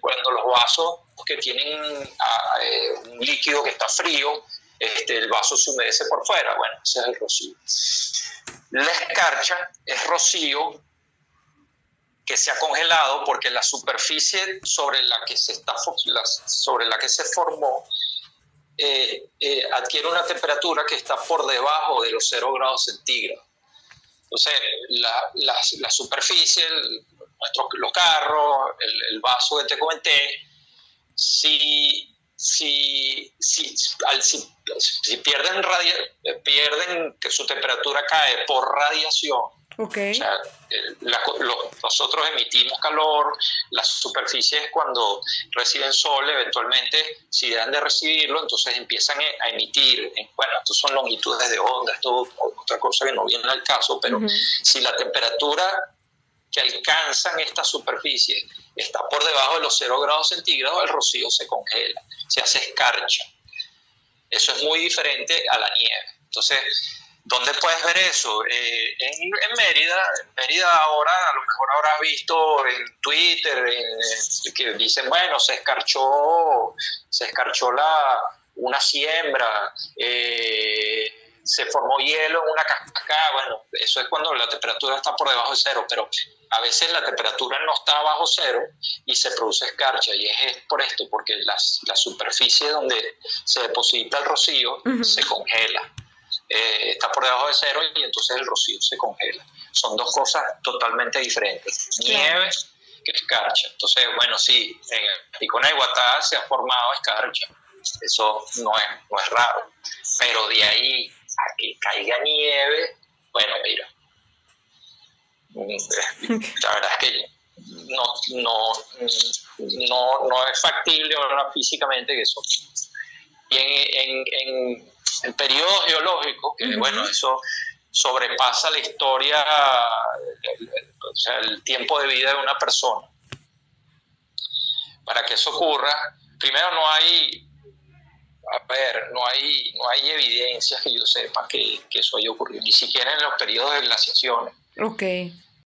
cuando los vasos que tienen ah, eh, un líquido que está frío, este, el vaso se humedece por fuera. Bueno, ese es el rocío. La escarcha es rocío que se ha congelado porque la superficie sobre la que se, está, sobre la que se formó eh, eh, adquiere una temperatura que está por debajo de los 0 grados centígrados. Entonces, la, la, superficie, nuestro, los carros, el, vaso que te comenté, si, si, si, si, pierden, pierden que su temperatura cae por radiación, Okay. O sea, nosotros emitimos calor, las superficies cuando reciben sol, eventualmente, si dejan de recibirlo, entonces empiezan a emitir. Bueno, estos son longitudes de onda, esto otra cosa que no viene al caso, pero si la temperatura que alcanzan estas superficies está por debajo de los 0 grados centígrados, el rocío se congela, se hace escarcha. Eso es muy diferente a la nieve. Entonces, ¿Dónde puedes ver eso? Eh, en, Mérida, en Mérida ahora, a lo mejor habrás visto en Twitter que dicen, bueno, se escarchó, se escarchó la, una siembra, eh, se formó hielo en una cascada, bueno, eso es cuando la temperatura está por debajo de cero, pero a veces la temperatura no está bajo cero y se produce escarcha, y es, por esto, porque las, la superficie donde se deposita el rocío se congela. Eh, está por debajo de cero y entonces el rocío se congela. Son dos cosas totalmente diferentes. Nieve que escarcha. Entonces, bueno, sí, en el Pico Iguatá se ha formado escarcha. Eso no es, no es raro. Pero de ahí a que caiga nieve, bueno, mira. La verdad es que no, no, no, no es factible ahora físicamente que eso. Y en, en el periodo geológico, que bueno, eso sobrepasa la historia, el, o sea, el tiempo de vida de una persona. Para que eso ocurra, primero no hay, a ver, no hay, no hay evidencias que yo sepa que, que eso haya ocurrido, ni siquiera en los periodos de glaciaciones. Ok.